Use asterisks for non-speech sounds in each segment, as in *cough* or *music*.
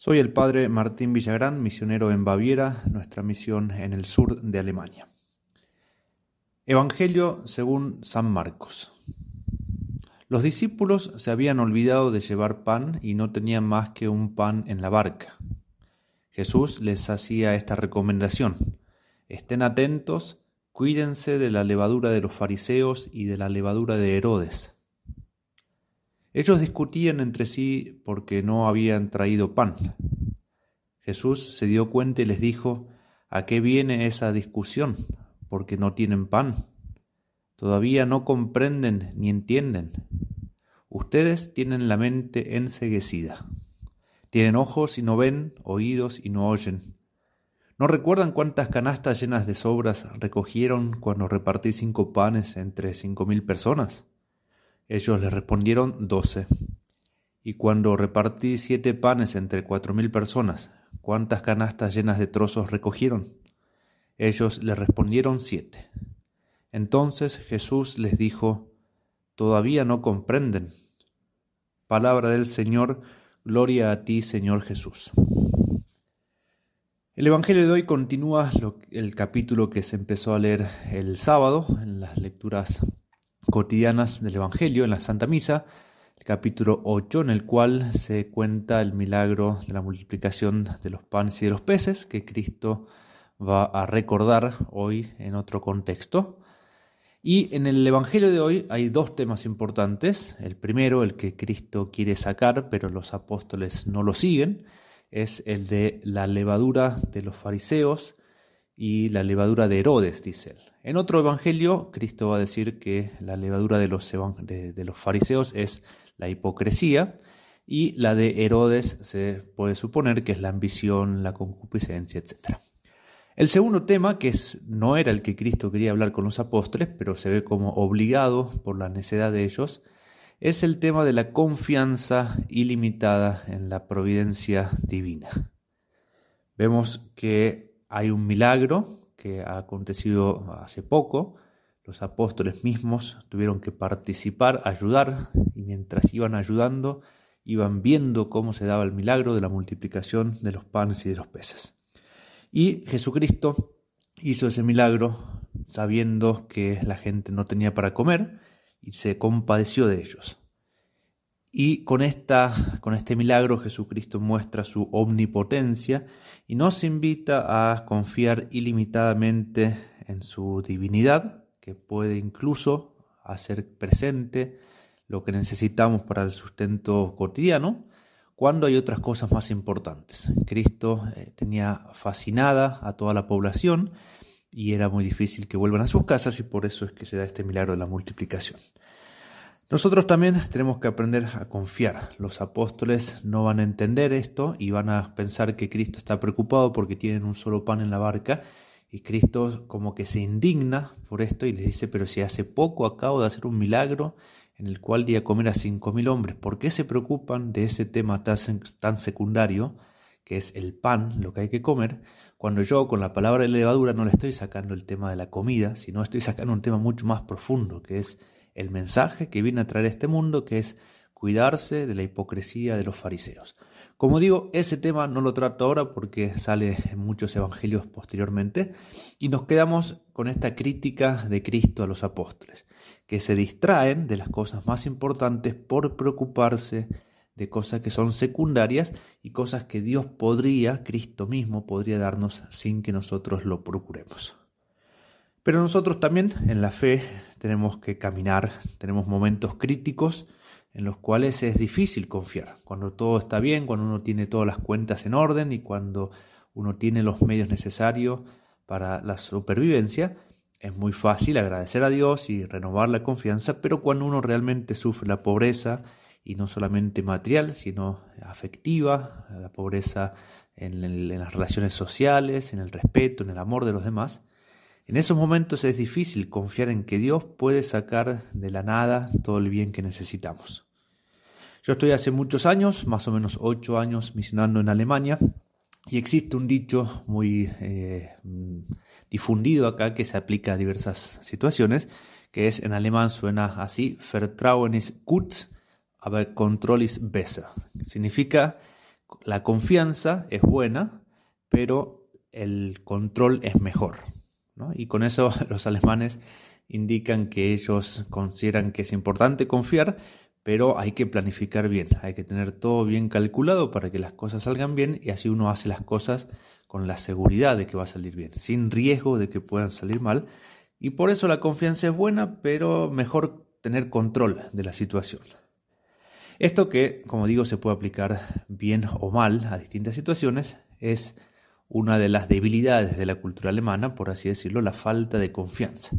Soy el padre Martín Villagrán, misionero en Baviera, nuestra misión en el sur de Alemania. Evangelio según San Marcos. Los discípulos se habían olvidado de llevar pan y no tenían más que un pan en la barca. Jesús les hacía esta recomendación. Estén atentos, cuídense de la levadura de los fariseos y de la levadura de Herodes ellos discutían entre sí porque no habían traído pan. Jesús se dio cuenta y les dijo, ¿a qué viene esa discusión? Porque no tienen pan. Todavía no comprenden ni entienden. Ustedes tienen la mente enseguecida. Tienen ojos y no ven, oídos y no oyen. ¿No recuerdan cuántas canastas llenas de sobras recogieron cuando repartí cinco panes entre cinco mil personas? Ellos le respondieron doce. Y cuando repartí siete panes entre cuatro mil personas, ¿cuántas canastas llenas de trozos recogieron? Ellos le respondieron siete. Entonces Jesús les dijo, ¿todavía no comprenden? Palabra del Señor, gloria a ti, Señor Jesús. El Evangelio de hoy continúa el capítulo que se empezó a leer el sábado en las lecturas cotidianas del Evangelio en la Santa Misa, el capítulo 8, en el cual se cuenta el milagro de la multiplicación de los panes y de los peces que Cristo va a recordar hoy en otro contexto. Y en el Evangelio de hoy hay dos temas importantes. El primero, el que Cristo quiere sacar, pero los apóstoles no lo siguen, es el de la levadura de los fariseos y la levadura de Herodes, dice él. En otro evangelio, Cristo va a decir que la levadura de los, fariseos es la hipocresía y la de Herodes se puede suponer que es la ambición, la concupiscencia, etc. El segundo tema, que no era el que Cristo quería hablar con los apóstoles, pero se ve como obligado por la necedad de ellos, es el tema de la confianza ilimitada en la providencia divina. Vemos que hay un milagro que ha acontecido hace poco. Los apóstoles mismos tuvieron que participar, ayudar, y mientras iban ayudando, iban viendo cómo se daba el milagro de la multiplicación de los panes y de los peces. Y Jesucristo hizo ese milagro sabiendo que la gente no tenía para comer y se compadeció de ellos. Y con, esta, con este milagro Jesucristo muestra su omnipotencia y nos invita a confiar ilimitadamente en su divinidad, que puede incluso hacer presente lo que necesitamos para el sustento cotidiano, cuando hay otras cosas más importantes. Cristo eh, tenía fascinada a toda la población y era muy difícil que vuelvan a sus casas y por eso es que se da este milagro de la multiplicación. Nosotros también tenemos que aprender a confiar. Los apóstoles no van a entender esto y van a pensar que Cristo está preocupado porque tienen un solo pan en la barca y Cristo como que se indigna por esto y les dice, pero si hace poco acabo de hacer un milagro en el cual di a comer a cinco mil hombres, ¿por qué se preocupan de ese tema tan secundario que es el pan, lo que hay que comer, cuando yo con la palabra de levadura no le estoy sacando el tema de la comida, sino estoy sacando un tema mucho más profundo, que es el mensaje que viene a traer este mundo, que es cuidarse de la hipocresía de los fariseos. Como digo, ese tema no lo trato ahora porque sale en muchos evangelios posteriormente y nos quedamos con esta crítica de Cristo a los apóstoles, que se distraen de las cosas más importantes por preocuparse de cosas que son secundarias y cosas que Dios podría, Cristo mismo podría darnos sin que nosotros lo procuremos. Pero nosotros también en la fe tenemos que caminar, tenemos momentos críticos en los cuales es difícil confiar. Cuando todo está bien, cuando uno tiene todas las cuentas en orden y cuando uno tiene los medios necesarios para la supervivencia, es muy fácil agradecer a Dios y renovar la confianza, pero cuando uno realmente sufre la pobreza, y no solamente material, sino afectiva, la pobreza en, en las relaciones sociales, en el respeto, en el amor de los demás, en esos momentos es difícil confiar en que Dios puede sacar de la nada todo el bien que necesitamos. Yo estoy hace muchos años, más o menos ocho años, misionando en Alemania, y existe un dicho muy eh, difundido acá que se aplica a diversas situaciones, que es en alemán suena así, Vertrauen ist gut, aber Control ist besser. Significa la confianza es buena, pero el control es mejor. Y con eso *laughs* los alemanes indican que ellos consideran que es importante confiar, pero hay que planificar bien, hay que tener todo bien calculado para que las cosas salgan bien y así uno hace las cosas con la seguridad de que va a salir bien, sin riesgo de que puedan salir mal. Y por eso la confianza es buena, pero mejor tener control de la situación. Esto que, como digo, se puede aplicar bien o mal a distintas situaciones, es una de las debilidades de la cultura alemana, por así decirlo, la falta de confianza.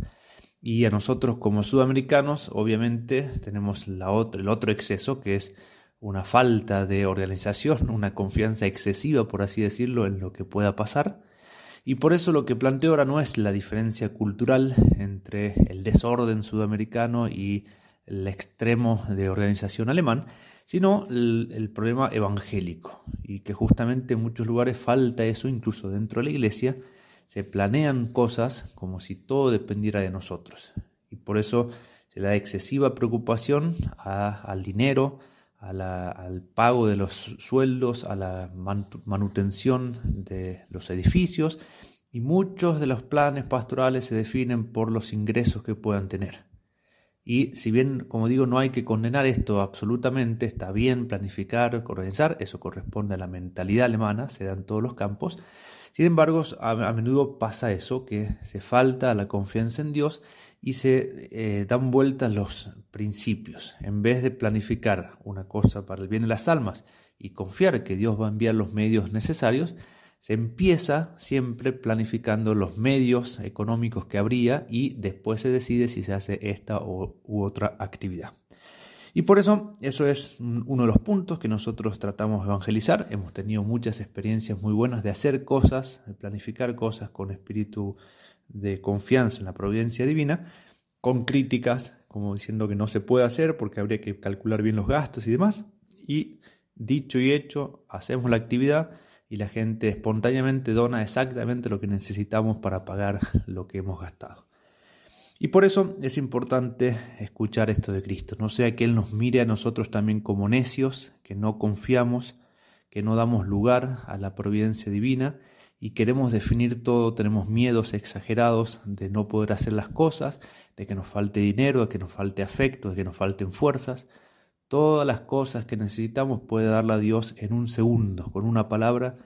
Y a nosotros como sudamericanos, obviamente, tenemos la el otro exceso, que es una falta de organización, *laughs* una confianza excesiva, por así decirlo, en lo que pueda pasar. Y por eso lo que planteo ahora no es la diferencia cultural entre el desorden sudamericano y el extremo de organización alemán, sino el, problema evangélico, y que justamente en muchos lugares falta eso, incluso dentro de la iglesia, se planean cosas como si todo dependiera de nosotros. Y por eso se da excesiva preocupación al dinero, al pago de los sueldos, a la manutención de los edificios, y muchos de los planes pastorales se definen por los ingresos que puedan tener. Y si bien, como digo, no hay que condenar esto absolutamente, está bien planificar, organizar, eso corresponde a la mentalidad alemana, se da en todos los campos. Sin embargo, a, menudo pasa eso, que se falta la confianza en Dios y se eh, dan vueltas los principios. En vez de planificar una cosa para el bien de las almas y confiar que Dios va a enviar los medios necesarios, se empieza siempre planificando los medios económicos que habría y después se decide si se hace esta u otra actividad. Y por eso eso es uno de los puntos que nosotros tratamos de evangelizar. Hemos tenido muchas experiencias muy buenas de hacer cosas, de planificar cosas con espíritu de confianza en la providencia divina, con críticas como diciendo que no se puede hacer porque habría que calcular bien los gastos y demás. Y dicho y hecho, hacemos la actividad y la gente espontáneamente dona exactamente lo que necesitamos para pagar lo que hemos gastado. Y por eso es importante escuchar esto de Cristo, no sea que Él nos mire a nosotros también como necios, que no confiamos, que no damos lugar a la providencia divina y queremos definir todo, tenemos miedos exagerados de no poder hacer las cosas, de que nos falte dinero, de que nos falte afecto, de que nos falten fuerzas. Todas las cosas que necesitamos puede darla Dios en un segundo. Con una palabra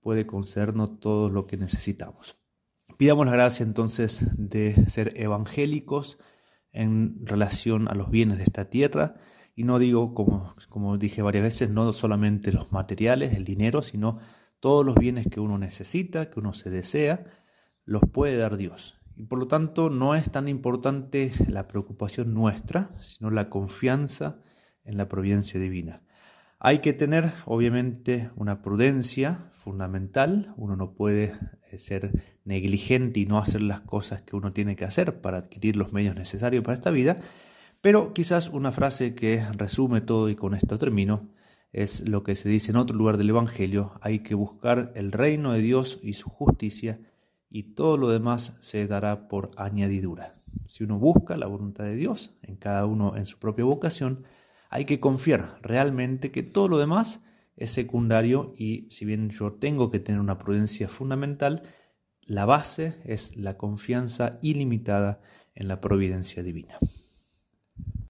puede concedernos todo lo que necesitamos. Pidamos la gracia entonces de ser evangélicos en relación a los bienes de esta tierra. Y no digo, como, como dije varias veces, no solamente los materiales, el dinero, sino todos los bienes que uno necesita, que uno se desea, los puede dar Dios. Y por lo tanto no es tan importante la preocupación nuestra, sino la confianza en la providencia divina. Hay que tener, obviamente, una prudencia fundamental. Uno no puede eh, ser negligente y no hacer las cosas que uno tiene que hacer para adquirir los medios necesarios para esta vida. Pero quizás una frase que resume todo y con esto termino es lo que se dice en otro lugar del Evangelio. Hay que buscar el reino de Dios y su justicia y todo lo demás se dará por añadidura. Si uno busca la voluntad de Dios, en cada uno en su propia vocación, hay que confiar realmente que todo lo demás es secundario y si bien yo tengo que tener una prudencia fundamental, la base es la confianza ilimitada en la providencia divina.